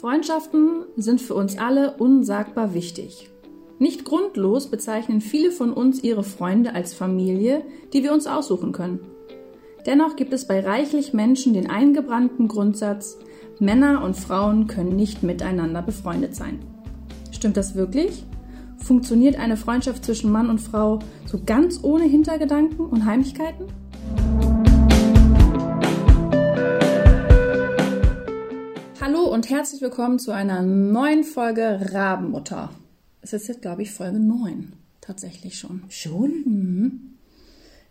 Freundschaften sind für uns alle unsagbar wichtig. Nicht grundlos bezeichnen viele von uns ihre Freunde als Familie, die wir uns aussuchen können. Dennoch gibt es bei reichlich Menschen den eingebrannten Grundsatz, Männer und Frauen können nicht miteinander befreundet sein. Stimmt das wirklich? Funktioniert eine Freundschaft zwischen Mann und Frau so ganz ohne Hintergedanken und Heimlichkeiten? Und herzlich willkommen zu einer neuen Folge Rabenmutter. Es ist jetzt, glaube ich, Folge 9. Tatsächlich schon. Schon? Mhm.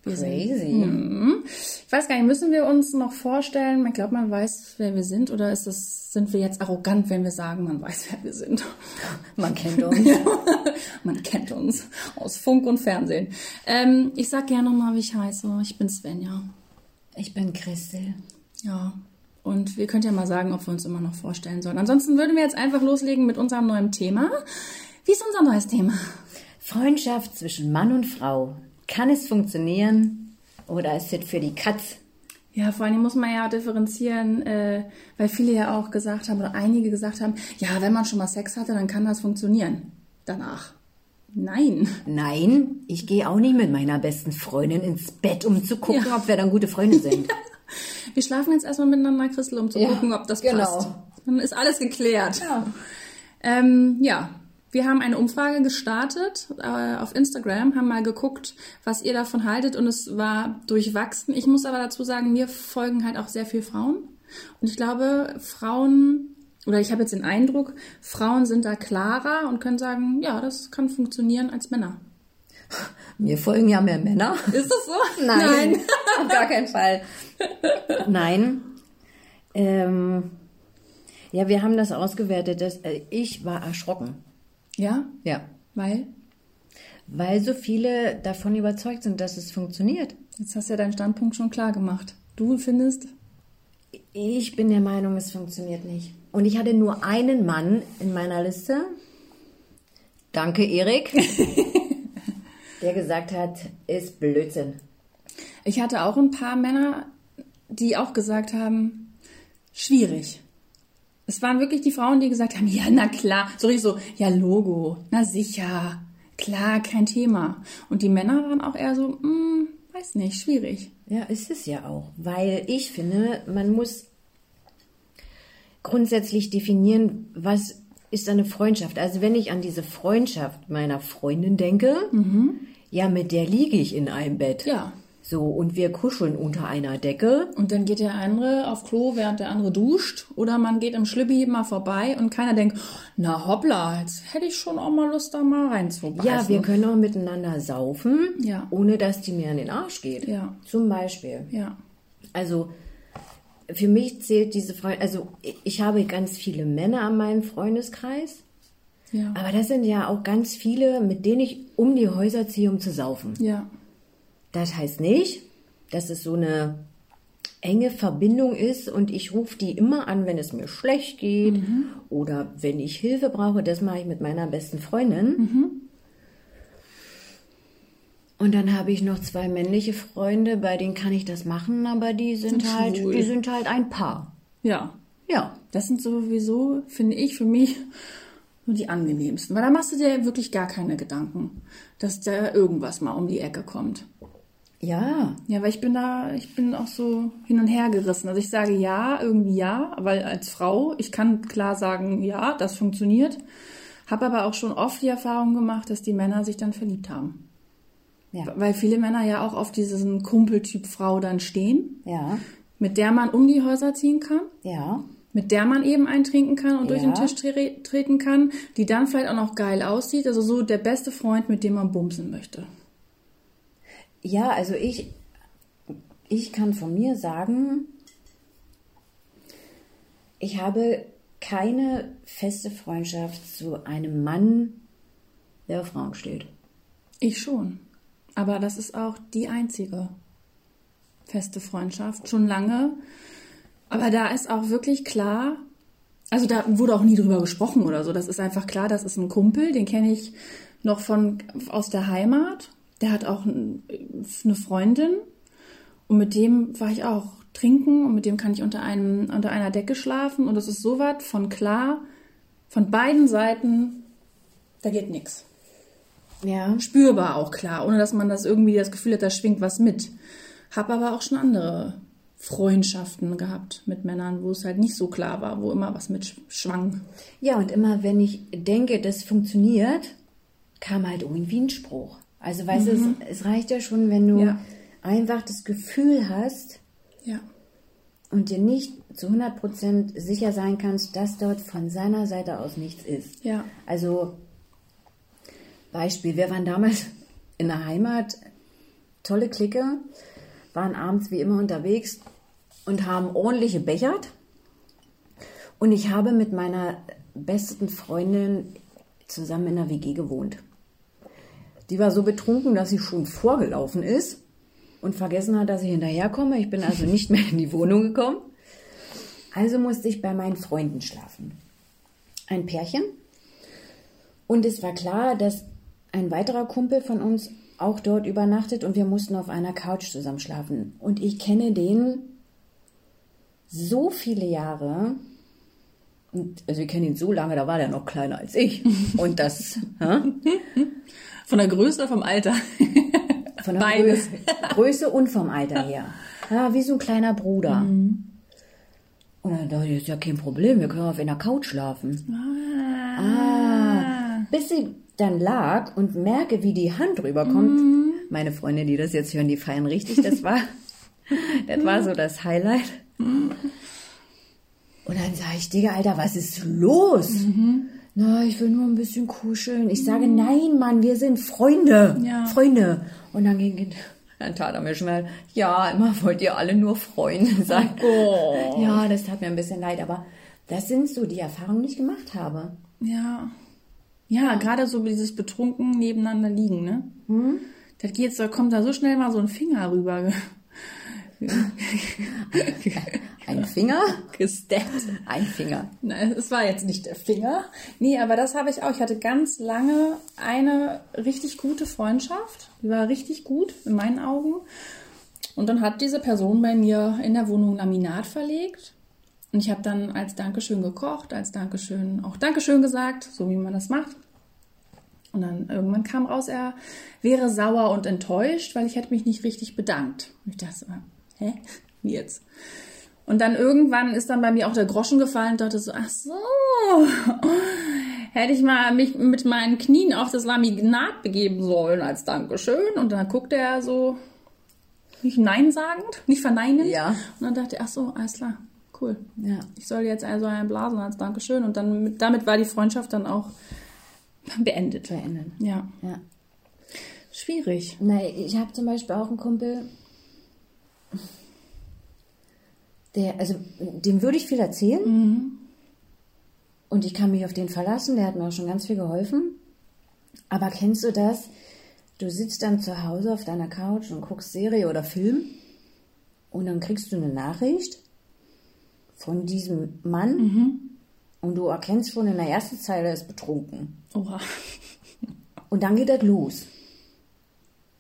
Crazy. Mhm. Ich weiß gar nicht, müssen wir uns noch vorstellen? Ich glaube, man weiß, wer wir sind, oder ist das, sind wir jetzt arrogant, wenn wir sagen, man weiß, wer wir sind? Man kennt uns. man kennt uns aus Funk und Fernsehen. Ähm, ich sag gerne nochmal, wie ich heiße. Ich bin Svenja. Ich bin Christel. Ja. Und wir könnt ja mal sagen, ob wir uns immer noch vorstellen sollen. Ansonsten würden wir jetzt einfach loslegen mit unserem neuen Thema. Wie ist unser neues Thema? Freundschaft zwischen Mann und Frau. Kann es funktionieren oder ist es für die Katz? Ja, vor allem muss man ja differenzieren, äh, weil viele ja auch gesagt haben oder einige gesagt haben, ja, wenn man schon mal Sex hatte, dann kann das funktionieren. Danach. Nein. Nein, ich gehe auch nicht mit meiner besten Freundin ins Bett, um zu gucken, Ja. ob wir dann gute Freunde sind. Wir schlafen jetzt erstmal miteinander, Christel, um zu Ja, gucken, ob das genau. passt. Dann ist alles geklärt. Ja. Ähm, ja, wir haben eine Umfrage gestartet äh, auf Instagram, haben mal geguckt, was ihr davon haltet und es war durchwachsen. Ich muss aber dazu sagen, mir folgen halt auch sehr viele Frauen und ich glaube, Frauen oder ich habe jetzt den Eindruck, Frauen sind da klarer und können sagen, ja, das kann funktionieren als Männer. Mir folgen ja mehr Männer. Ist das so? Nein, auf gar keinen Fall. Nein. Ähm, ja, wir haben das ausgewertet. Dass, äh, ich war erschrocken. Ja, Ja. weil Weil so viele davon überzeugt sind, dass es funktioniert. jetzt hast du ja deinen Standpunkt schon klar gemacht. Du findest, Ich bin der Meinung, es funktioniert nicht. Und ich hatte nur einen Mann in meiner Liste. Danke, Erik. der gesagt hat, ist Blödsinn. Ich hatte auch ein paar Männer, die auch gesagt haben, schwierig. Es waren wirklich die Frauen, die gesagt haben, ja, na klar, so richtig so, ja, Logo, na sicher, klar, kein Thema. Und die Männer waren auch eher so, hm, weiß nicht, schwierig. Ja, ist es ja auch. Weil ich finde, man muss grundsätzlich definieren, was ist eine Freundschaft. Also wenn ich an diese Freundschaft meiner Freundin denke, ja, mit der liege ich in einem Bett. Ja. So, und wir kuscheln unter einer Decke. Und dann geht der andere auf Klo, während der andere duscht. Oder man geht im Schlippi mal vorbei und keiner denkt, na hoppla, jetzt hätte ich schon auch mal Lust, da mal reinzubeißen. Ja, wir können auch miteinander saufen, Ja. ohne dass die mir an den Arsch geht. Ja. Zum Beispiel. Ja. Also für mich zählt diese Freundin, also ich- habe ganz viele Männer an meinem Freundeskreis, Ja. aber das sind ja auch ganz viele, mit denen ich um die Häuser ziehe, um zu saufen. Ja. Das heißt nicht, dass es so eine enge Verbindung ist und ich rufe die immer an, wenn es mir schlecht geht oder wenn ich Hilfe brauche. Das mache ich mit meiner besten Freundin. Und dann habe ich noch zwei männliche Freunde, bei denen kann ich das machen, aber die sind, Sind halt, schwul. die sind halt ein Paar. Ja. Ja. Das sind sowieso, finde ich, für mich nur die angenehmsten. Weil da machst du dir wirklich gar keine Gedanken, dass da irgendwas mal um die Ecke kommt. Ja. Ja, weil ich bin da, ich bin auch so hin und her gerissen. Also ich sage ja, irgendwie ja, weil als Frau, ich kann klar sagen, ja, das funktioniert. Habe aber auch schon oft die Erfahrung gemacht, dass die Männer sich dann verliebt haben. Ja. Weil viele Männer ja auch auf diesen Kumpeltyp Frau dann stehen, Ja. mit der man um die Häuser ziehen kann. Ja. mit der man eben eintrinken kann und durch Ja. den Tisch tre treten kann, die dann vielleicht auch noch geil aussieht. Also so der beste Freund, mit dem man bumsen möchte. Ja, also ich, ich kann von mir sagen, ich habe keine feste Freundschaft zu einem Mann, der auf Frauen steht. Ich schon. Aber das ist auch die einzige feste Freundschaft. Schon lange. Aber da ist auch wirklich klar, also da wurde auch nie drüber gesprochen oder so. Das ist einfach klar, das ist ein Kumpel, den kenne ich noch von aus der Heimat. Der hat auch ein- eine Freundin und mit dem war ich auch trinken und mit dem kann ich unter, einem, unter einer Decke schlafen und das ist so was von klar, von beiden Seiten, da geht nichts. Ja. Spürbar auch klar, ohne dass man das irgendwie das Gefühl hat, da schwingt was mit. Hab aber auch schon andere Freundschaften gehabt mit Männern, wo es halt nicht so klar war, wo immer was mit schwang. Ja, und immer wenn ich denke, das funktioniert, kam halt irgendwie ein Spruch. Also weißt du, es, es reicht ja schon, wenn du Mhm. Ja. einfach das Gefühl hast Ja. und dir nicht zu 100% sicher sein kannst, dass dort von seiner Seite aus nichts ist. Ja. Also Beispiel, wir waren damals in der Heimat, tolle Clique, waren abends wie immer unterwegs und haben ordentliche Bechert. Und ich habe mit meiner besten Freundin zusammen in der WG gewohnt. Die war so betrunken, dass sie schon vorgelaufen ist und vergessen hat, dass ich hinterherkomme. Ich bin also nicht mehr in die Wohnung gekommen. Also musste ich bei meinen Freunden schlafen. Ein Pärchen. Und es war klar, dass ein weiterer Kumpel von uns auch dort übernachtet und wir mussten auf einer Couch zusammen schlafen. Und ich kenne den so viele Jahre. Und, also wir kennen ihn so lange, da war der noch kleiner als ich. Und das? Von der Größe oder vom Alter? von der Beides. Größe, Größe und vom Alter her. Ja, wie so ein kleiner Bruder. Und dann dachte ich, ist ja kein Problem, wir können auf einer Couch schlafen. Ah. Bis sie dann lag und merke, wie die Hand rüberkommt. Meine Freunde, die das jetzt hören, die feiern richtig. Das war, das war so das Highlight. Und dann sage ich, Digga, Alter, was ist los? Na, ich will nur ein bisschen kuscheln. Ich sage, nein, Mann, wir sind Freunde. Ja. Freunde. Und dann ging, dann tat er mir schon mal, ja, immer wollt ihr alle nur Freunde sein. Oh. Ja, das tat mir ein bisschen leid, aber das sind so die Erfahrungen, die ich gemacht habe. Ja. Ja, gerade so dieses betrunken nebeneinander liegen, ne? Das geht, da kommt da so schnell mal so ein Finger rüber. Ein Finger? Gesteppt. Ein Finger. Nein, es war jetzt nicht der Finger. Nee, aber das habe ich auch. Ich hatte ganz lange eine richtig gute Freundschaft. Die war richtig gut in meinen Augen. Und dann hat diese Person bei mir in der Wohnung Laminat verlegt. Und ich habe dann als Dankeschön gekocht, als Dankeschön auch Dankeschön gesagt, so wie man das macht. Und dann irgendwann kam raus, er wäre sauer und enttäuscht, weil ich hätte mich nicht richtig bedankt. Und ich dachte, so, hä? Wie jetzt? Und dann irgendwann ist dann bei mir auch der Groschen gefallen und dachte so, ach so, hätte ich mal mich mit meinen Knien auf das Laminat begeben sollen als Dankeschön. Und dann guckte er so, nicht nein sagend, nicht verneinend. Ja. Und dann dachte er, ach so, alles klar, cool. Ja. Ich soll jetzt also einen blasen als Dankeschön. Und dann mit- damit war die Freundschaft dann auch beendet. Verändern. Ja, Ja. schwierig. Nein, ich habe zum Beispiel auch einen Kumpel, der, also dem würde ich viel erzählen. Und ich kann mich auf den verlassen, der hat mir auch schon ganz viel geholfen. Aber kennst du das? Du sitzt dann zu Hause auf deiner Couch und guckst Serie oder Film und dann kriegst du eine Nachricht von diesem Mann und du erkennst schon in der ersten Zeile, er ist betrunken. Oha. Und dann geht das los.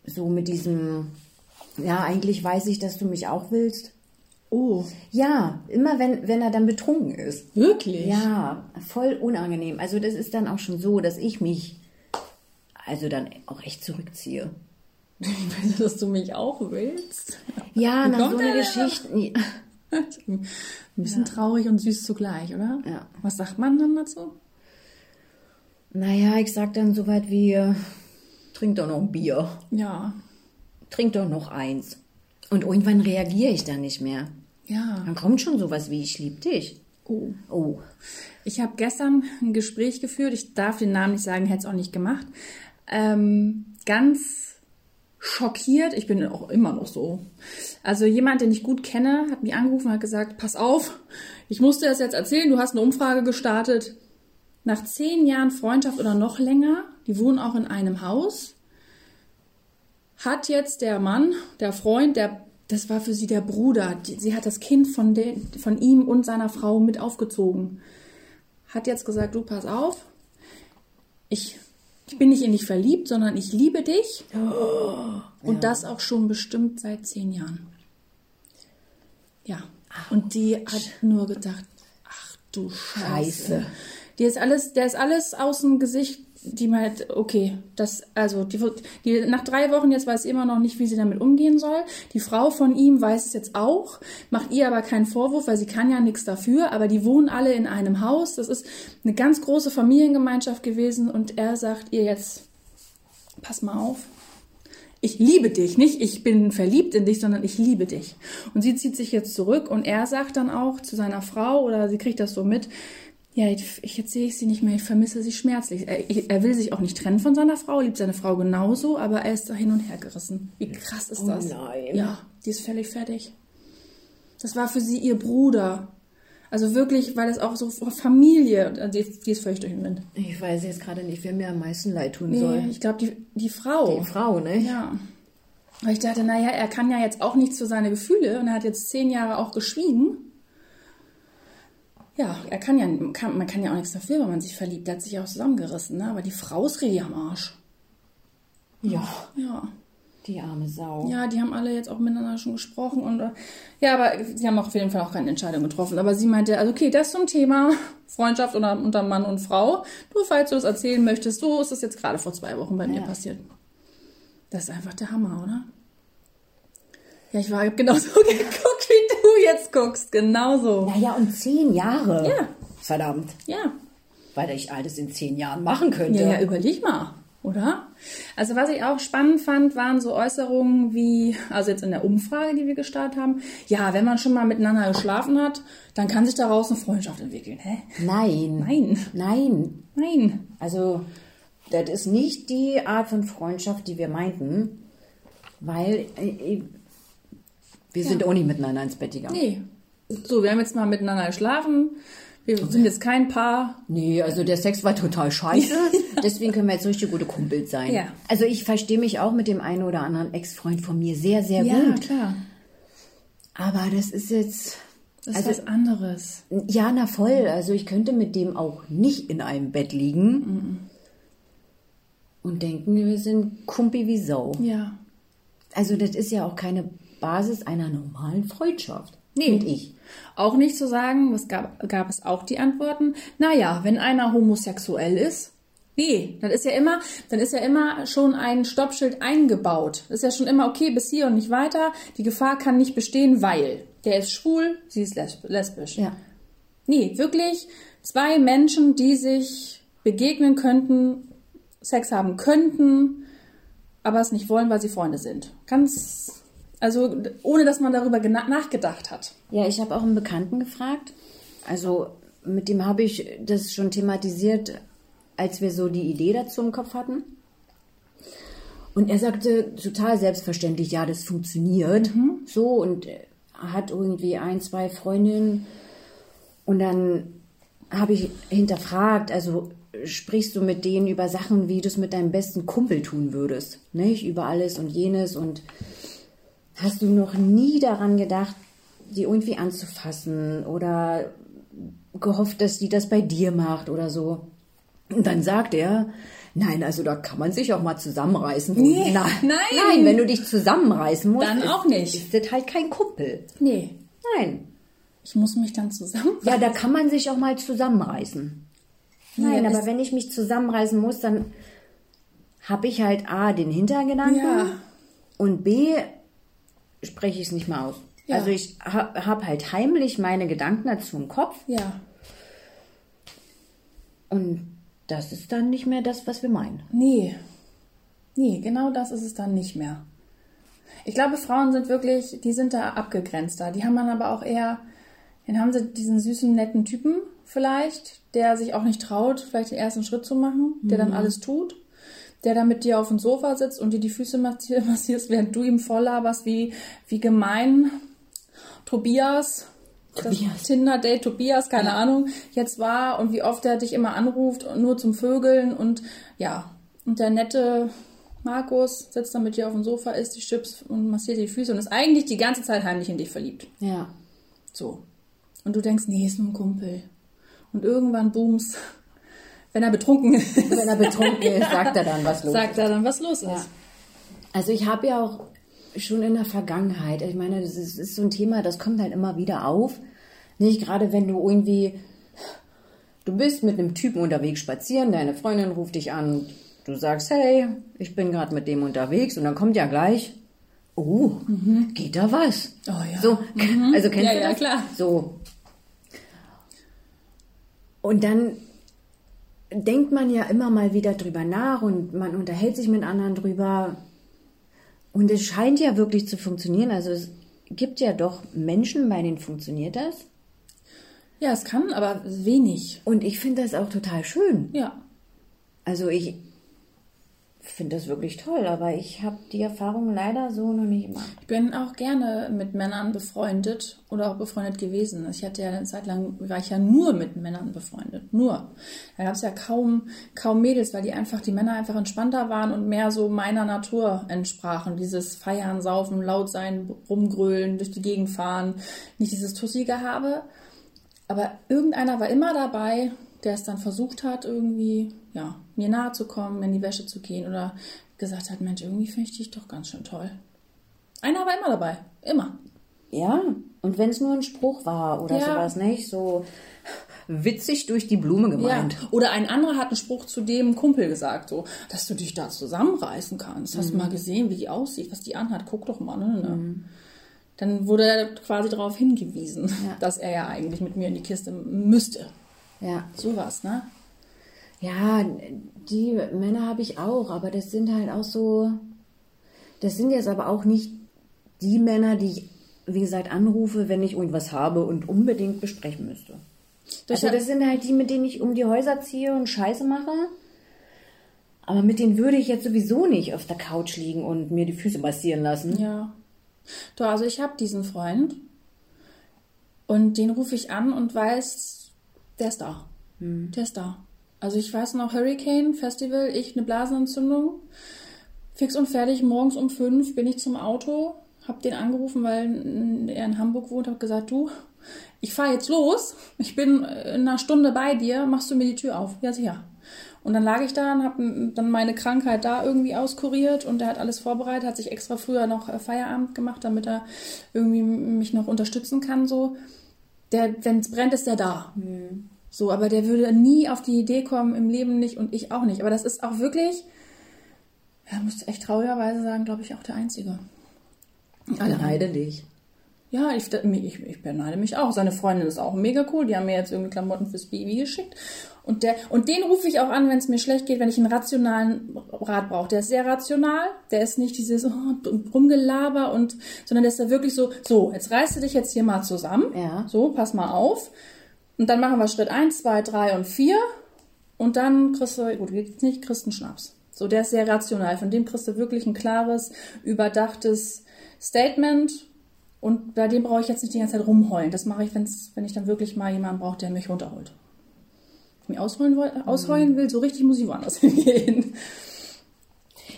So mit diesem, ja, eigentlich weiß ich, dass du mich auch willst. Oh, Ja, immer wenn, wenn er dann betrunken ist. wirklich? Ja, voll unangenehm. Also das ist dann auch schon so, dass ich mich also dann auch echt zurückziehe. dass du mich auch willst. Ja, nach so einer er Geschichte. Ein bisschen traurig und süß zugleich, oder? Ja. Was sagt man dann dazu? Naja, ich sag dann so weit wie, äh, trink doch noch ein Bier. Ja. Trink doch noch eins. Und irgendwann reagiere ich dann nicht mehr. Ja. Dann kommt schon sowas wie, ich lieb dich. Oh. Oh, Ich habe gestern ein Gespräch geführt. Ich darf den Namen nicht sagen, hätte es auch nicht gemacht. Ähm, ganz schockiert. Ich bin auch immer noch so. Also jemand, den ich gut kenne, hat mich angerufen und hat gesagt, pass auf, ich musste das jetzt erzählen. Du hast eine Umfrage gestartet. Nach zehn Jahren Freundschaft oder noch länger, die wohnen auch in einem Haus, hat jetzt der Mann, der Freund, der, das war für sie der Bruder, die, sie hat das Kind von, den, von ihm und seiner Frau mit aufgezogen, hat jetzt gesagt, du pass auf, ich, ich bin nicht in dich verliebt, sondern ich liebe dich und das auch schon bestimmt seit zehn Jahren. Ja. Und die hat nur gedacht, ach du Scheiße. Scheiße. Die ist alles, der ist alles aus dem Gesicht, die meint, okay, das, also, die, die, nach drei Wochen jetzt weiß immer noch nicht, wie sie damit umgehen soll. Die Frau von ihm weiß es jetzt auch, macht ihr aber keinen Vorwurf, weil sie kann ja nichts dafür, aber die wohnen alle in einem Haus. Das ist eine ganz große Familiengemeinschaft gewesen und er sagt ihr jetzt, pass mal auf. Ich liebe dich, nicht ich bin verliebt in dich, sondern ich liebe dich. Und sie zieht sich jetzt zurück und er sagt dann auch zu seiner Frau oder sie kriegt das so mit, ja, ich, ich- jetzt sehe ich sie nicht mehr, ich vermisse sie schmerzlich. Er, er will sich auch nicht trennen von seiner Frau, liebt seine Frau genauso, aber er ist da hin und her gerissen. Wie krass ist Oh das? nein. Ja, die ist völlig fertig. Das war für sie ihr Bruder. Also wirklich, weil es auch so Familie, die, die ist völlig durch den Wind. Ich weiß jetzt gerade nicht, wer mir am meisten leid tun Nee, soll. ich glaube, die, die Frau. Die Frau, ne? Ja. Weil ich dachte, naja, er kann ja jetzt auch nichts für seine Gefühle und er hat jetzt zehn Jahre auch geschwiegen. Ja, er kann ja, kann, man kann ja auch nichts dafür, wenn man sich verliebt. Er hat sich ja auch zusammengerissen, ne? Aber die Frau ist richtig am Arsch. Ja, Ja. die arme Sau. Ja, die haben alle jetzt auch miteinander schon gesprochen und äh, ja, aber sie haben auf jeden Fall auch keine Entscheidung getroffen. Aber sie meinte, also okay, das zum Thema Freundschaft unter, unter Mann und Frau. Du, falls du das erzählen möchtest, so ist das jetzt gerade vor zwei Wochen bei mir Ja. passiert. Das ist einfach der Hammer, oder? Ja, ich war hab genauso geguckt, wie du jetzt guckst. Genauso. Naja, und zehn Jahre. Ja. Verdammt. Ja. Weil ich alles in zehn Jahren machen könnte. Ja, ja, überleg mal, oder? Also was ich auch spannend fand, waren so Äußerungen wie, also jetzt in der Umfrage, die wir gestartet haben, ja, wenn man schon mal miteinander geschlafen hat, dann kann sich daraus eine Freundschaft entwickeln. Hä? Nein. Nein, Nein. nein. Also, das ist nicht die Art von Freundschaft, die wir meinten, weil wir sind auch nicht miteinander ins Bett gegangen. Nee. So, wir haben jetzt mal miteinander geschlafen. Wir sind jetzt kein Paar. Nee, also der Sex war total scheiße. Deswegen können wir jetzt richtig gute Kumpels sein. Ja. Also ich verstehe mich auch mit dem einen oder anderen Ex-Freund von mir sehr, sehr Ja, gut. klar. Aber das ist jetzt. Das ist Also- was anderes. Ja, na voll. Also ich könnte mit dem auch nicht in einem Bett liegen und denken, wir sind Kumpi wie Sau. Ja. Also das ist ja auch keine Basis einer normalen Freundschaft. Nee. Finde ich. Auch nicht zu sagen, was gab, gab es auch die Antworten, naja, wenn einer homosexuell ist, nee, dann ist ja immer, dann ist ja immer schon ein Stoppschild eingebaut. Ist ja schon immer okay, bis hier und nicht weiter. Die Gefahr kann nicht bestehen, weil der ist schwul, sie ist lesb- lesbisch. Ja. Nee, wirklich zwei Menschen, die sich begegnen könnten, Sex haben könnten, aber es nicht wollen, weil sie Freunde sind. Ganz, also ohne dass man darüber nachgedacht hat. Ja, ich habe auch einen Bekannten gefragt. Also mit dem habe ich das schon thematisiert, als wir so die Idee dazu im Kopf hatten. Und er sagte total selbstverständlich, ja, das funktioniert. So und hat irgendwie ein, zwei Freundinnen. Und dann habe ich hinterfragt, also sprichst du mit denen über Sachen, wie du es mit deinem besten Kumpel tun würdest, nicht? Über alles und jenes und Hast du noch nie daran gedacht, die irgendwie anzufassen oder gehofft, dass die das bei dir macht oder so? Und dann sagt er, nein, also da kann man sich auch mal zusammenreißen. Nee, nein, nein. nein, wenn du dich zusammenreißen musst, Dann ist, auch nicht. ist das halt kein Kumpel. Nee, Nein. ich muss mich dann zusammen. Ja, da kann man sich auch mal zusammenreißen. Nein, Ja, aber wenn ich mich zusammenreißen muss, dann habe ich halt A, den Hintergedanken Ja. und B, spreche ich es nicht mehr aus. Ja. Also ich ha habe halt heimlich meine Gedanken dazu im Kopf Ja. und das ist dann nicht mehr das, was wir meinen. Nee. Nee, genau das ist es dann nicht mehr. Ich glaube, Frauen sind wirklich, die sind da abgegrenzter. Die haben dann aber auch eher, dann haben sie diesen süßen, netten Typen vielleicht, der sich auch nicht traut, vielleicht den ersten Schritt zu machen, der dann alles tut, der dann mit dir auf dem Sofa sitzt und dir die Füße massi- massierst, während du ihm voll laberst, wie, wie gemein Tobias, Tobias. das Tinder-Date Tobias, keine Ahnung, jetzt war und wie oft er dich immer anruft und nur zum Vögeln und ja, und der nette Markus sitzt dann mit dir auf dem Sofa, isst die Chips und massiert die Füße und ist eigentlich die ganze Zeit heimlich in dich verliebt. Ja. So. Und du denkst, nee, ist nur ein Kumpel. Und irgendwann booms, wenn er betrunken ist, Wenn er betrunken ist, sagt er dann, was los sagt er dann, was los ist. Ja. Also ich habe ja auch schon in der Vergangenheit. Ich meine, das ist, ist so ein Thema, das kommt halt immer wieder auf. Nicht gerade, wenn du irgendwie, du bist mit einem Typen unterwegs spazieren, deine Freundin ruft dich an, du sagst, hey, ich bin gerade mit dem unterwegs und dann kommt ja gleich, oh, geht da was? Oh ja. So, also kennst Ja, du ja, das? klar. So. Und dann denkt man ja immer mal wieder drüber nach und man unterhält sich mit anderen drüber. Und es scheint ja wirklich zu funktionieren. Also es gibt ja doch Menschen, bei denen funktioniert das. Ja, es kann, aber wenig. Und ich finde das auch total schön. Ja. Also ich finde das wirklich toll, aber ich habe die Erfahrung leider so noch nicht gemacht. Ich bin auch gerne mit Männern befreundet oder auch befreundet gewesen. Ich hatte ja eine Zeit lang, war ich ja nur mit Männern befreundet. Nur. Da gab es ja kaum, kaum Mädels, weil die einfach, die Männer einfach entspannter waren und mehr so meiner Natur entsprachen. Dieses Feiern, Saufen, laut sein, rumgrölen, durch die Gegend fahren. Nicht dieses Tussi-Gehabe. Aber irgendeiner war immer dabei, der es dann versucht hat, irgendwie, ja, mir nahe zu kommen, in die Wäsche zu gehen oder gesagt hat, Mensch, irgendwie finde ich dich doch ganz schön toll. Einer war immer dabei. Immer. Ja, und wenn es nur ein Spruch war oder Ja. sowas, nicht? So witzig durch die Blume Ja. gemeint. Oder ein anderer hat einen Spruch zu dem Kumpel gesagt, so, dass du dich da zusammenreißen kannst. Hast du Mhm. mal gesehen, wie die aussieht, was die anhat? Guck doch mal, ne? ne. Dann wurde er quasi darauf hingewiesen, dass er ja eigentlich mit mir in die Kiste müsste. Ja. Sowas, ne? Ja, die Männer habe ich auch, aber das sind halt auch so. Das sind jetzt aber auch nicht die Männer, die ich, wie gesagt, anrufe, wenn ich irgendwas habe und unbedingt besprechen müsste. Das Also das sind halt die, mit denen ich um die Häuser ziehe und Scheiße mache. Aber mit denen würde ich jetzt sowieso nicht auf der Couch liegen und mir die Füße massieren lassen. Ja. Du, also ich habe diesen Freund und den rufe ich an und weiß, der ist da. Der ist da. Also ich weiß noch, Hurricane Festival, ich eine Blasenentzündung, fix und fertig, morgens um fünf bin ich zum Auto, hab den angerufen, weil er in Hamburg wohnt, hab gesagt, du, ich fahre jetzt los, ich bin in einer Stunde bei dir, machst du mir die Tür auf? Ja, sicher. Und dann lag ich da und habe dann meine Krankheit da irgendwie auskuriert und er hat alles vorbereitet, hat sich extra früher noch äh, Feierabend gemacht, damit er irgendwie mich noch unterstützen kann. So, der, wenn es brennt, ist der da. So, aber der würde nie auf die Idee kommen, im Leben nicht und ich auch nicht. Aber das ist auch wirklich, ja, muss ich echt traurigerweise sagen, glaube ich, auch der Einzige. Alle Beneide dich. ja, ich, ich, ich beneide mich auch. Seine Freundin ist auch mega cool. Die haben mir jetzt irgendwie Klamotten fürs Baby geschickt. Und, der, und den rufe ich auch an, wenn es mir schlecht geht, wenn ich einen rationalen Rat brauche. Der ist sehr rational. Der ist nicht dieses oh, Rumgelaber, und, sondern der ist da wirklich so, so, jetzt reißt du dich jetzt hier mal zusammen. Ja. So, pass mal auf. Und dann machen wir Schritt 1, 2, 3 und 4. Und dann kriegst du, gut, geht's nicht, kriegst einen Schnaps. So, der ist sehr rational. Von dem kriegst du wirklich ein klares, überdachtes Statement. Und bei dem brauche ich jetzt nicht die ganze Zeit rumheulen. Das mache ich, wenn's, wenn ich dann wirklich mal jemanden brauche, der mich runterholt. Wenn ich mich ausheulen, woll- ausheulen will, so richtig muss ich woanders hingehen.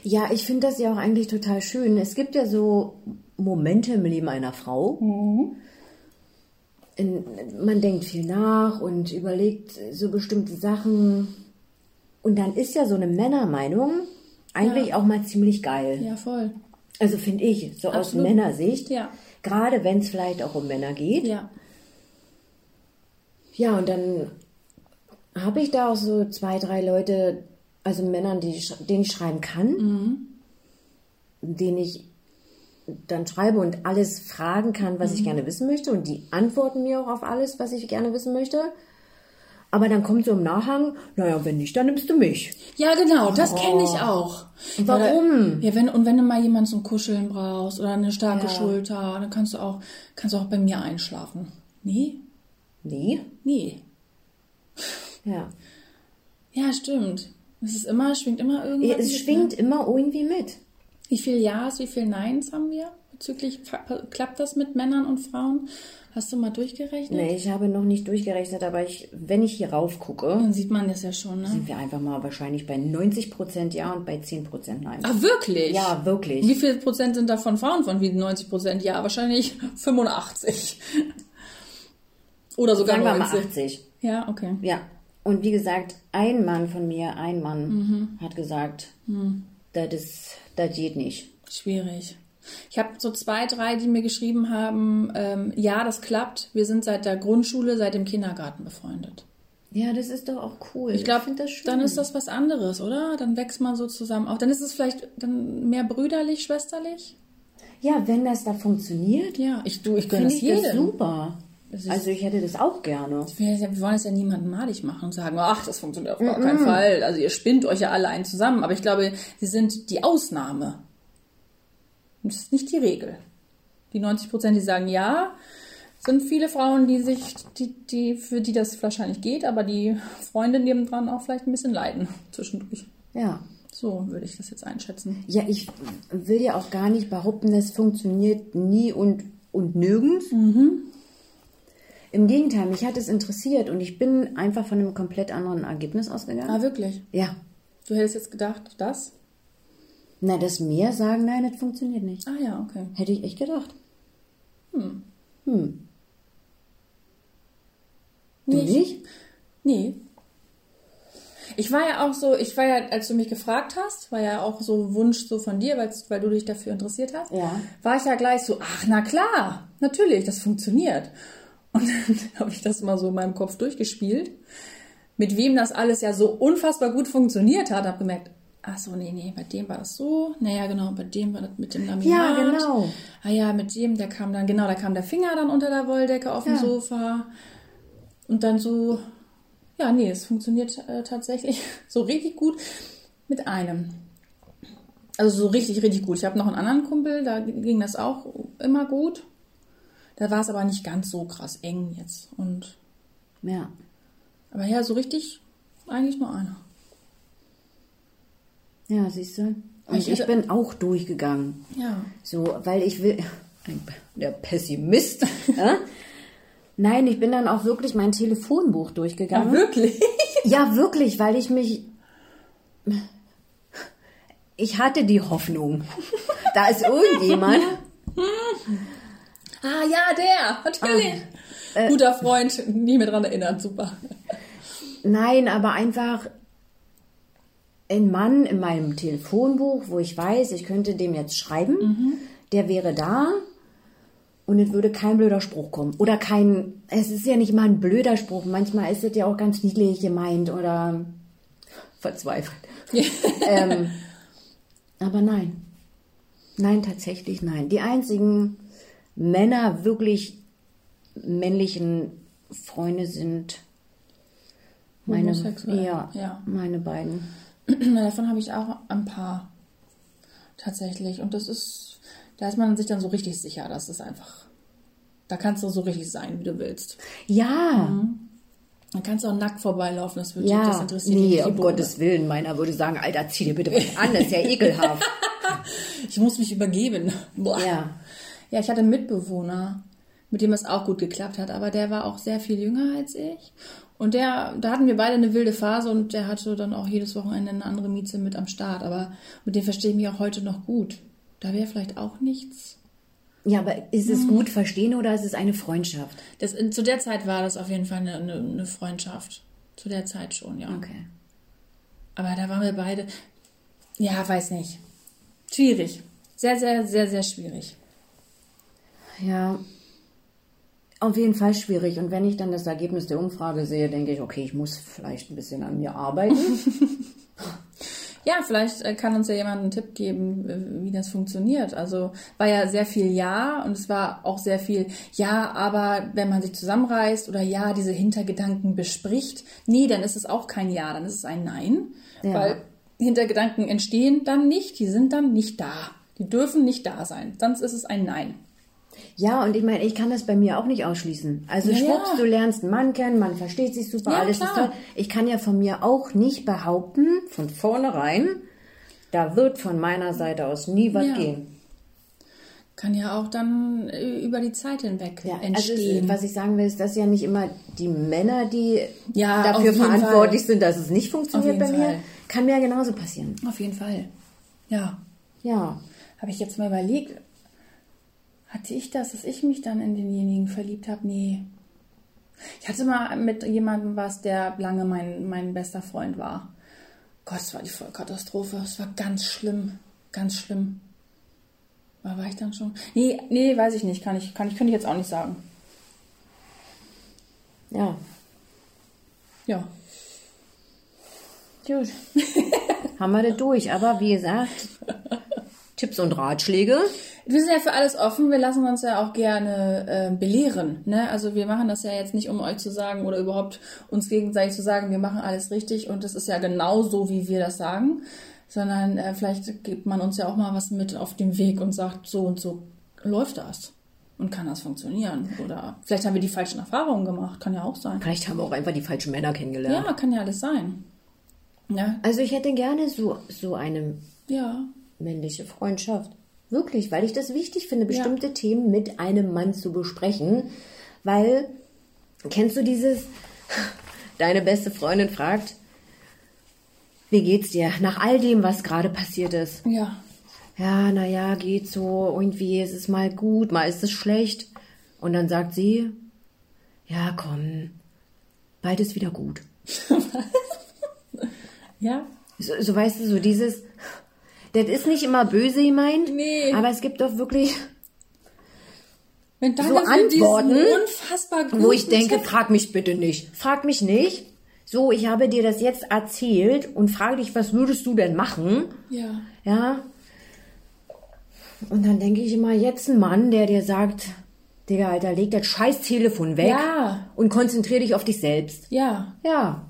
Ja, ich finde das ja auch eigentlich total schön. Es gibt ja so Momente im Leben einer Frau. In, man denkt viel nach und überlegt so bestimmte Sachen. Und dann ist ja so eine Männermeinung eigentlich Ja. auch mal ziemlich geil. Ja, voll. Also finde ich, so aus Absolut. Männersicht. Ja. Gerade wenn es vielleicht auch um Männer geht. Ja. Ja, und dann habe ich da auch so zwei, drei Leute, also Männern, die, ich- denen ich schreiben kann, denen ich dann schreibe und alles fragen kann, was ich gerne wissen möchte. Und die antworten mir auch auf alles, was ich gerne wissen möchte. Aber dann kommt so im Nachhang, naja, wenn nicht, dann nimmst du mich. Ja, genau, das kenne ich auch. Warum? Ja, wenn, und wenn du mal jemanden zum Kuscheln brauchst oder eine starke Ja. Schulter, dann kannst du auch, kannst du auch bei mir einschlafen. Nee? Nee. Nee. Ja. Ja, stimmt. Es ist immer, schwingt immer irgendwas. Es mit, schwingt Ne? immer irgendwie mit. Wie viel Ja's, wie viel Neins haben wir? Bezüglich, klappt das mit Männern und Frauen? Hast du mal durchgerechnet? Nee, ich habe noch nicht durchgerechnet, aber ich, wenn ich hier rauf gucke, Dann sieht man das ja schon, ne? sind wir einfach mal wahrscheinlich bei 90% Ja und bei 10% Nein. Ah, wirklich? Ja, wirklich. Wie viel Prozent sind davon Frauen von wie 90 Prozent? Ja, wahrscheinlich 85. Oder sogar Sagen wir mal 90. 80. Ja, okay. Ja. Und wie gesagt, ein Mann von mir, ein Mann, Mhm. hat gesagt, das ist, das geht nicht. Schwierig. Ich habe so zwei, drei, die mir geschrieben haben, ähm, ja, das klappt. Wir sind seit der Grundschule, seit dem Kindergarten befreundet. Ja, das ist doch auch cool. Ich glaube, find das schön. dann ist das was anderes, oder? Dann wächst man so zusammen auf. Dann ist es vielleicht dann mehr brüderlich, schwesterlich. Ja, wenn das da funktioniert, Ja, ich, du, ich gönne finde das super. Also ich hätte das auch gerne. Wir, wollen es ja niemanden malig machen und sagen, ach, das funktioniert auf gar keinen Fall. Also ihr spinnt euch ja alle ein zusammen. Aber ich glaube, sie sind die Ausnahme. Und Das ist nicht die Regel. Die 90 Prozent, die sagen ja, sind viele Frauen, die sich, die, die, für die das wahrscheinlich geht, aber die Freunde nebendran auch vielleicht ein bisschen leiden zwischendurch. Ja. So würde ich das jetzt einschätzen. Ja, ich will ja auch gar nicht behaupten, das funktioniert nie und, und nirgends. Im Gegenteil, mich hat es interessiert und ich bin einfach von einem komplett anderen Ergebnis ausgegangen. Ah, wirklich? Ja. Du hättest jetzt gedacht, das? Na, das mehr sagen, nein, das funktioniert nicht. Ah ja, okay. Hätte ich echt gedacht. Hm. Du Nicht. nicht? Nee. Ich war ja auch so, ich war ja, als du mich gefragt hast, war ja auch so ein Wunsch so von dir, weil, weil du dich dafür interessiert hast, Ja. war ich ja gleich so, ach na klar, natürlich, das funktioniert. Und dann habe ich das mal so in meinem Kopf durchgespielt, mit wem das alles ja so unfassbar gut funktioniert hat, habe gemerkt, ach so, nee, nee, bei dem war das so, naja, genau, bei dem war das mit dem Laminat. Ja, genau. Ah ja, mit dem, der kam dann, genau, da kam der Finger dann unter der Wolldecke auf dem Ja. Sofa. Und dann so, ja, nee, es funktioniert äh, tatsächlich so richtig gut mit einem. Also so richtig, richtig gut. Ich habe noch einen anderen Kumpel, da ging das auch immer gut. Da war es aber nicht ganz so krass eng jetzt. Und Ja. aber ja, so richtig eigentlich nur einer. Ja, siehst du? Und Ich ich, bin auch durchgegangen. Ja. So, weil ich will. Der Pessimist. ja? Nein, ich bin dann auch wirklich mein Telefonbuch durchgegangen. wirklich? Ja, wirklich, weil ich mich. Ich hatte die Hoffnung. Da ist irgendjemand. Ah ja, der, natürlich. Guter Freund, nie mehr dran erinnert, super. Nein, aber einfach ein Mann in meinem Telefonbuch, wo ich weiß, ich könnte dem jetzt schreiben, der wäre da und es würde kein blöder Spruch kommen. Oder kein, es ist ja nicht mal ein blöder Spruch, manchmal ist es ja auch ganz niedlich gemeint oder verzweifelt. ähm, aber nein. Nein, tatsächlich nein. Die einzigen Männer, wirklich männlichen Freunde sind meine, ja, ja. meine beiden. Davon habe ich auch ein paar. Tatsächlich. Und das ist, da ist man sich dann so richtig sicher, dass es einfach, da kannst du so richtig sein, wie du willst. Ja, Dann kannst du auch nackt vorbeilaufen, das, wird, ja. das interessiert nee, um. Gottes Willen. Meiner würde sagen, Alter, zieh dir bitte was an, das ist ja ekelhaft. Ich muss mich übergeben. Boah. Ja. Ja, ich hatte einen Mitbewohner, mit dem es auch gut geklappt hat, aber der war auch sehr viel jünger als ich. Und der, da hatten wir beide eine wilde Phase und der hatte dann auch jedes Wochenende eine andere Mieze mit am Start. Aber mit dem verstehe ich mich auch heute noch gut. Da wäre vielleicht auch nichts. Ja, aber ist es gut verstehen oder ist es eine Freundschaft? Das, in, zu der Zeit war das auf jeden Fall eine, eine, eine Freundschaft. Zu der Zeit schon, ja. Okay. Aber da waren wir beide, ja, weiß nicht. Schwierig. Sehr, sehr, sehr, sehr schwierig. Ja, auf jeden Fall schwierig. Und wenn ich dann das Ergebnis der Umfrage sehe, denke ich, okay, ich muss vielleicht ein bisschen an mir arbeiten. Ja, vielleicht äh, kann uns ja jemand einen Tipp geben, äh, wie das funktioniert. Also war ja sehr viel Ja und es war auch sehr viel Ja, aber wenn man sich zusammenreißt oder Ja, diese Hintergedanken bespricht, nee, dann ist es auch kein Ja, dann ist es ein Nein. Ja. Weil Hintergedanken entstehen dann nicht, die sind dann nicht da. Die dürfen nicht da sein, sonst ist es ein Nein. Ja, und ich meine, ich kann das bei mir auch nicht ausschließen. Also Ja, schwupps, ja. du lernst einen Mann kennen, man versteht sich super, Ja, alles ist klar. toll. Ich kann ja von mir auch nicht behaupten, von vornherein, da wird von meiner Seite aus nie was gehen. Kann ja auch dann äh, über die Zeit hinweg Ja, also entstehen. es, was ich sagen will, ist, dass ja nicht immer die Männer, die Ja, dafür verantwortlich Fall. sind, dass es nicht funktioniert bei jeden mir. Fall. Kann mir ja genauso passieren. Auf jeden Fall. Ja. Ja. Habe ich jetzt mal überlegt, hatte ich das, dass ich mich dann in denjenigen verliebt habe? Nee. Ich hatte mal mit jemandem was, der lange mein, mein bester Freund war. Gott, es war die Vollkatastrophe. Es war ganz schlimm. Ganz schlimm. War, war ich dann schon? Nee, nee, weiß ich nicht. Kann ich, kann ich, könnte ich jetzt auch nicht sagen. Ja. Ja. Gut. Haben wir das durch. Aber wie gesagt, Tipps und Ratschläge. Wir sind ja für alles offen. Wir lassen uns ja auch gerne äh, belehren. Ne? Also wir machen das ja jetzt nicht, um euch zu sagen oder überhaupt uns gegenseitig zu sagen, wir machen alles richtig und das ist ja genau so, wie wir das sagen. Sondern äh, vielleicht gibt man uns ja auch mal was mit auf dem Weg und sagt, so und so läuft das. Und kann das funktionieren? Oder vielleicht haben wir die falschen Erfahrungen gemacht. Kann ja auch sein. Vielleicht haben wir auch einfach die falschen Männer kennengelernt. Ja, kann ja alles sein. Ja. Also ich hätte gerne so, so eine Ja. Männliche Freundschaft. Wirklich, weil ich das wichtig finde, bestimmte Themen mit einem Mann zu besprechen. Weil, kennst du dieses, deine beste Freundin fragt, wie geht's dir nach all dem, was gerade passiert ist? Ja. Ja, naja, geht so, irgendwie ist es mal gut, mal ist es schlecht. Und dann sagt sie, ja, komm, bald ist wieder gut. Ja. So, so weißt du, so dieses, das ist nicht immer böse gemeint, Nee. aber es gibt doch wirklich, Wenn dann So Antworten, wo ich denke, Tipp- frag mich bitte nicht. Frag mich nicht. So, ich habe dir das jetzt erzählt und frage dich, was würdest du denn machen? Ja. Ja. Und dann denke ich immer, jetzt ein Mann, der dir sagt, Digga, Alter, leg das scheiß Telefon weg Ja. und konzentrier dich auf dich selbst. Ja. Ja.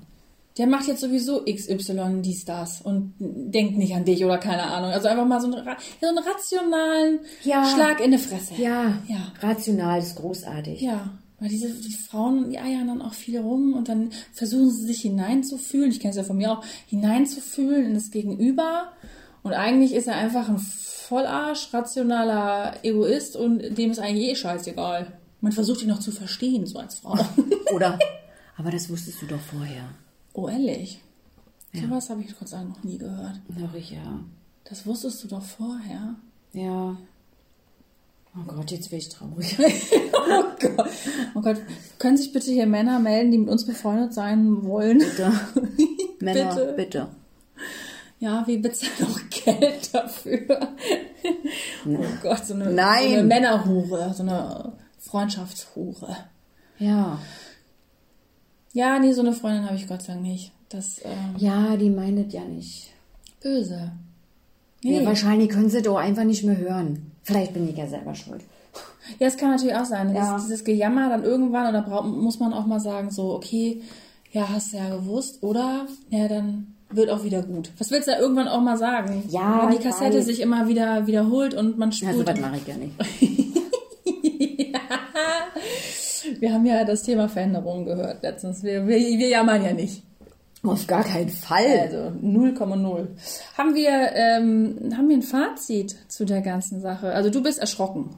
Der macht jetzt sowieso XY dies, das und denkt nicht an dich oder keine Ahnung. Also einfach mal so einen, so einen rationalen Ja. Schlag in die Fresse. Ja. Ja. Rational ist großartig. Ja. Weil diese die Frauen, die eiern dann auch viel rum und dann versuchen sie sich hineinzufühlen. Ich kenne es ja von mir auch, hineinzufühlen in das Gegenüber. Und eigentlich ist er einfach ein Vollarsch, rationaler Egoist und dem ist eigentlich eh scheißegal. Man versucht ihn noch zu verstehen, so als Frau. Oder? Aber das wusstest du doch vorher. Oh, ehrlich? Sowas habe ich Gott sei Dank noch nie gehört. Doch, ich ja. Das wusstest du doch vorher. Ja. Oh Gott, jetzt bin ich traurig. Oh Gott. Oh Gott. Können sich bitte hier Männer melden, die mit uns befreundet sein wollen? Bitte. Männer, Bitte. bitte. Ja, wir bezahlen auch Geld dafür. Oh Gott, so eine, Nein. so eine Männerhure, so eine Freundschaftshure. Ja. Ja, nee, so eine Freundin habe ich Gott sei Dank nicht. Das ähm, Ja, die meinet ja nicht. böse. Ja, wahrscheinlich können sie doch einfach nicht mehr hören. Vielleicht bin ich ja selber schuld. Ja, es kann natürlich auch sein. Ja. Dieses, dieses Gejammer dann irgendwann, oder braucht, muss man auch mal sagen, so, okay, ja, hast du ja gewusst, oder? Ja, dann wird auch wieder gut. Was willst du da irgendwann auch mal sagen? Ja, Wenn die Kassette sich immer wieder wiederholt und man Ja, spult. so was mache ich ja nicht. wir haben ja das Thema Veränderung gehört letztens. Wir, wir, wir jammern ja nicht. Auf gar keinen Fall. Also 0,0. Haben wir, ähm, haben wir ein Fazit zu der ganzen Sache? Also du bist erschrocken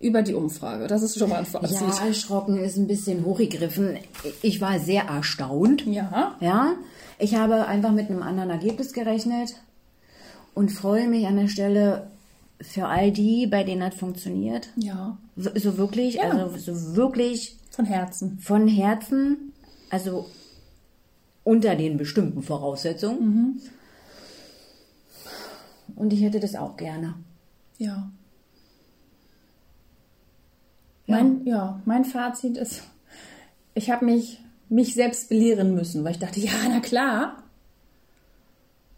über die Umfrage. Das ist schon mal ein Fazit. Ja, erschrocken ist ein bisschen hochgegriffen. Ich war sehr erstaunt. Ja. Ja, ich habe einfach mit einem anderen Ergebnis gerechnet und freue mich an der Stelle für all die, bei denen das funktioniert. Ja. W- So wirklich, Ja. also so wirklich Von Herzen. von Herzen, also unter den bestimmten Voraussetzungen. Und ich hätte das auch gerne. Ja. Mein, ja, mein Fazit ist, ich habe mich, mich selbst belehren müssen, weil ich dachte, ja, na klar.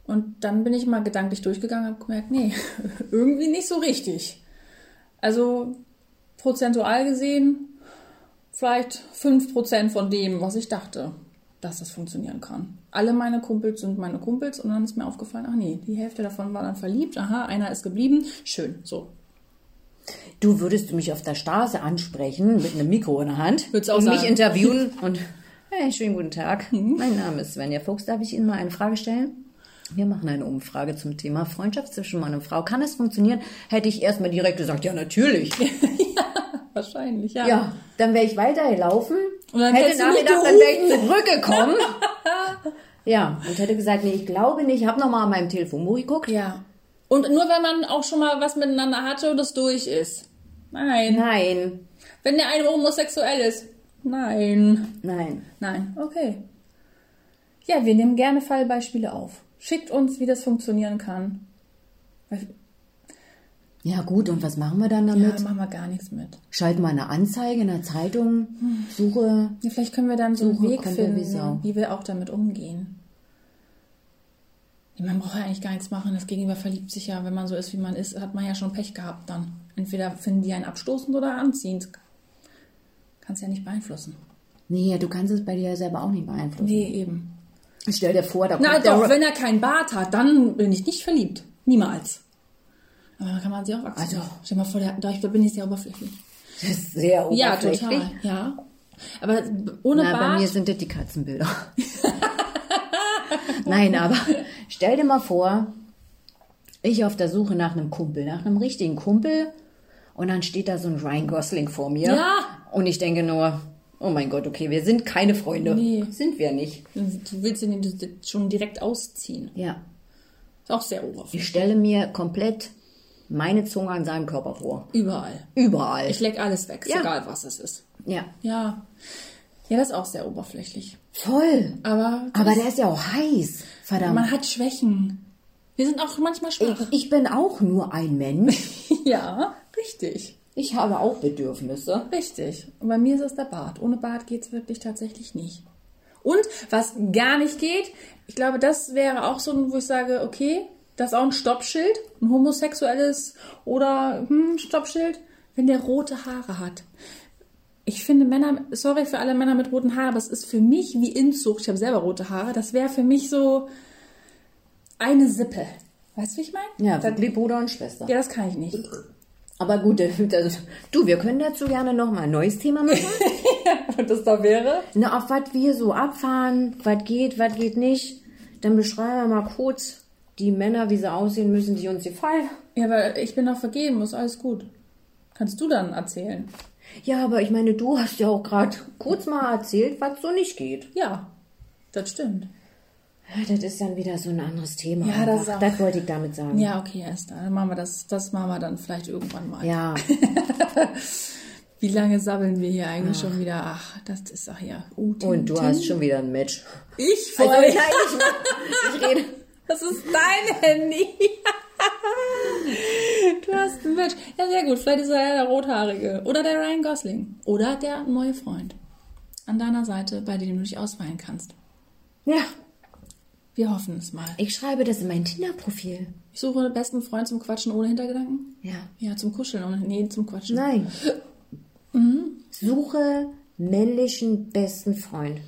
Und dann bin ich mal gedanklich durchgegangen und habe gemerkt, nee, irgendwie nicht so richtig. Also prozentual gesehen vielleicht 5% von dem, was ich dachte, dass das funktionieren kann. Alle meine Kumpels sind meine Kumpels und dann ist mir aufgefallen, ach nee, die Hälfte davon war dann verliebt, aha, einer ist geblieben, schön, so. Du würdest mich auf der Straße ansprechen mit einem Mikro in der Hand auch und mich sagen. interviewen und hey, schönen guten Tag. Mein Name ist Svenja Fuchs. Darf ich Ihnen mal eine Frage stellen? Wir machen eine Umfrage zum Thema Freundschaft zwischen Mann und Frau. Kann das funktionieren? Hätte ich erstmal direkt gesagt, ja, natürlich. Wahrscheinlich, ja. Ja, dann wäre ich weitergelaufen, Und dann hätte nachgedacht, dann wäre ich zurückgekommen. ja, und hätte gesagt, nee, ich glaube nicht, ich habe nochmal an meinem Telefonbuch geguckt. Ja. Und nur wenn man auch schon mal was miteinander hatte und es durch ist. Nein. Nein, Wenn der eine homosexuell ist. Nein. nein. Nein. Okay. Ja, wir nehmen gerne Fallbeispiele auf. Schickt uns, wie das funktionieren kann. Ja gut, und was machen wir dann Ja, damit? da machen wir gar nichts mit. Schalten wir eine Anzeige in der Zeitung, Suche. Ja, vielleicht können wir dann so einen Weg ja wie finden, Sau. wie wir auch damit umgehen. Man braucht ja eigentlich gar nichts machen. Das Gegenüber verliebt sich ja, wenn man so ist, wie man ist, hat man ja schon Pech gehabt dann. Entweder finden die einen abstoßend oder anziehend. Kannst ja nicht beeinflussen. Nee, du kannst es bei dir ja selber auch nicht beeinflussen. Nee, eben. Stell dir vor, da Na kommt der doch, wenn er keinen Bart hat, dann bin ich nicht verliebt. Niemals. Aber dann kann man sich auch wachsen. Also- Stell dir mal vor, der, da ich bin ich sehr oberflächlich. Das ist sehr Ja, oberflächlich. total. Ja. Aber ohne Na, bei Bart. mir sind das die Katzenbilder. Nein, aber stell dir mal vor, ich auf der Suche nach einem Kumpel, nach einem richtigen Kumpel und dann steht da so ein Ryan Gosling vor mir. Ja. Und ich denke nur, oh mein Gott, okay, wir sind keine Freunde. Nee. Sind wir nicht. Du willst ihn schon direkt ausziehen. Ja. Ist auch sehr oberflächlich. Ich stelle mir komplett meine Zunge an seinem Körper vor. Überall. Überall. Ich leck alles weg, Ja. egal was es ist. ja. Ja. Ja, das ist auch sehr oberflächlich. Voll. Aber, Aber der ist ja auch heiß. Verdammt. man hat Schwächen. Wir sind auch manchmal schwach. ich, ich bin auch nur ein Mensch. ja, richtig. Ich habe auch Bedürfnisse. Richtig. Und bei mir ist es der Bart. Ohne Bart geht es wirklich tatsächlich nicht. Und was gar nicht geht, ich glaube, das wäre auch so wo ich sage, okay, das ist auch ein Stoppschild, ein homosexuelles oder hm, Stoppschild, wenn der rote Haare hat. Ich finde Männer, sorry für alle Männer mit roten Haaren, aber es ist für mich wie Inzucht, ich habe selber rote Haare, das wäre für mich so eine Sippe. Weißt du, wie ich meine? Ja, das, Bruder und Schwester. ja, das kann ich nicht. Aber gut, das, du, wir können dazu gerne nochmal ein neues Thema machen. Und das da wäre? Na, auf was wir so abfahren, was geht, was geht nicht. Dann beschreiben wir mal kurz die Männer, wie sie aussehen müssen, die uns gefallen. Ja, aber ich bin doch vergeben, ist alles gut. Kannst du dann erzählen? Ja, aber ich meine, du hast ja auch gerade kurz mal erzählt, was so nicht geht. Ja, das stimmt. Ja, das ist dann wieder so ein anderes Thema. Ja, das auch- das wollte ich damit sagen. Ja, okay, Esther, dann machen wir das, das machen wir dann vielleicht irgendwann mal. Ja, Wie lange sabbeln wir hier eigentlich schon wieder? Ach, das ist ach ja. Uh, und du hast schon wieder ein Match. Ich Also, voll. nein, ich, ich rede. Das ist dein Handy. du hast ein Match. Ja, sehr gut. Vielleicht ist er ja der Rothaarige. Oder der Ryan Gosling. Oder der neue Freund. An deiner Seite, bei dem du dich ausweihen kannst. Ja, Wir hoffen es mal. ich schreibe das in mein Tinder-Profil. Ich suche einen besten Freund zum Quatschen ohne Hintergedanken. Ja. Ja, zum Kuscheln ohne. Nee, zum Quatschen. Nein. Suche männlichen besten Freund.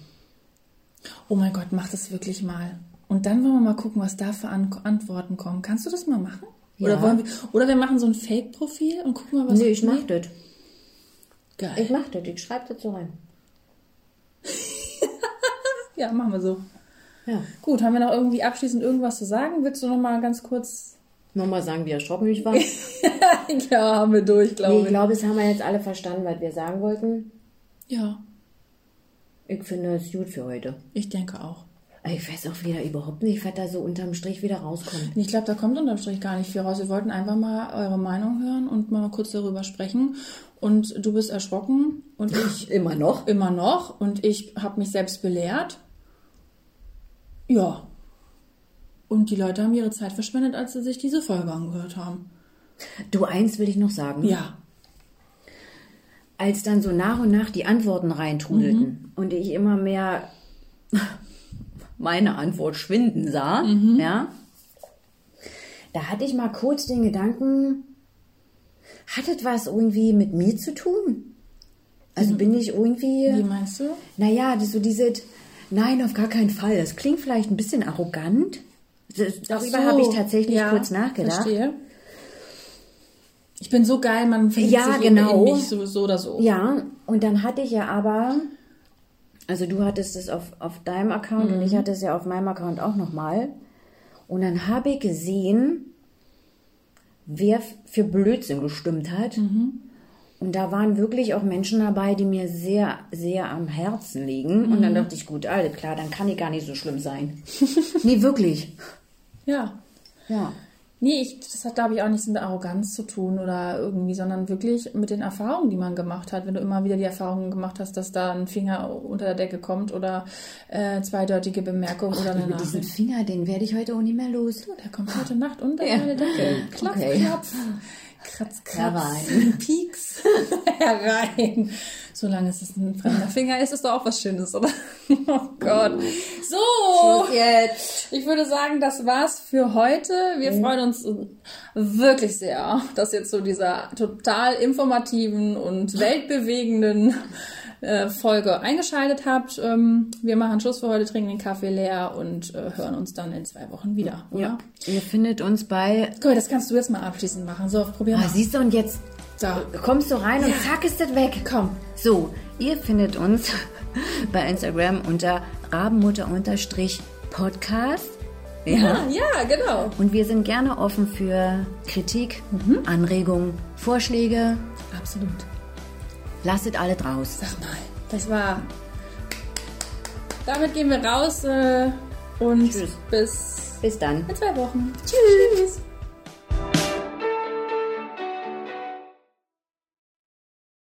Oh mein Gott, mach das wirklich mal. Und dann wollen wir mal gucken, was da für An Antworten kommen. Kannst du das mal machen? Oder, Ja. wollen wir, oder wir machen so ein Fake-Profil und gucken mal, was. Nee, ich mach das. Geil. Ich mach das. Ich schreibe das so rein. Ja, machen wir so. Ja. Gut, haben wir noch irgendwie abschließend irgendwas zu sagen? Willst du noch mal ganz kurz. Nochmal sagen, wie erschrocken ich war. nee, ja, haben wir durch, glaube ich glaube, es haben wir jetzt alle verstanden, was wir sagen wollten. Ja, Ich finde es gut für heute. ich denke auch. Ich weiß auch wieder überhaupt nicht, was da so unterm Strich wieder rauskommt. Ich glaube, da kommt unterm Strich gar nicht viel raus. Wir wollten einfach mal eure Meinung hören und mal kurz darüber sprechen. Und du bist erschrocken und ich Immer noch. immer noch und ich habe mich selbst belehrt. Ja. Und die Leute haben ihre Zeit verschwendet, als sie sich diese Folge angehört haben. Du, eins will ich noch sagen. Ja. Als dann so nach und nach die Antworten reintrudelten und ich immer mehr meine Antwort schwinden sah, ja, da hatte ich mal kurz den Gedanken, hat das was irgendwie mit mir zu tun? Also bin ich irgendwie, Wie meinst du? naja, das so diese, nein, auf gar keinen Fall. Das klingt vielleicht ein bisschen arrogant. Darüber so. habe ich tatsächlich Ja, kurz nachgedacht. Verstehe. Ich bin so geil, man verliebt Ja, sich genau. in mich so, so oder so. Ja, und dann hatte ich ja aber, also du hattest es auf, auf deinem Account und ich hatte es ja auf meinem Account auch nochmal. Und dann habe ich gesehen, wer für Blödsinn gestimmt hat. Und da waren wirklich auch Menschen dabei, die mir sehr, sehr am Herzen liegen. Und dann dachte ich, gut, alles klar, dann kann ich gar nicht so schlimm sein. nee, wirklich. Ja. Ja. Nee, ich, das hat, glaube ich, auch nichts mit Arroganz zu tun oder irgendwie, sondern wirklich mit den Erfahrungen, die man gemacht hat. Wenn du immer wieder die Erfahrungen gemacht hast, dass da ein Finger unter der Decke kommt oder äh, zweideutige Bemerkung oder eine Mit diesem Nachricht. Finger, den werde ich heute auch nicht mehr los. Der kommt heute Nacht unter Ja. meine Decke. Klopf, Okay. klopf. Kratz, kratz, Herein. Pieks herein. Solange es ein fremder Finger ist, ist doch auch was Schönes, oder? Oh Gott. So, Tschüss jetzt. ich würde sagen, das war's für heute. Wir freuen uns wirklich sehr, dass ihr zu dieser total informativen und weltbewegenden äh, Folge eingeschaltet habt. Ähm, wir machen Schluss für heute, trinken den Kaffee leer und äh, hören uns dann in zwei Wochen wieder, oder? Ja. Ihr findet uns bei. Guck mal, das kannst du jetzt mal abschließend machen. So, probier Ah, mal. siehst du, und jetzt So. kommst du rein und zack ist das weg. Komm. So, ihr findet uns bei Instagram unter rabenmutter-podcast. Ja, ja, genau. Und wir sind gerne offen für Kritik, Anregungen, Vorschläge. Absolut. Lasst alle draus. Sag mal, das war. Damit gehen wir raus äh, und Tschüss. bis Bis dann. in zwei Wochen. Tschüss.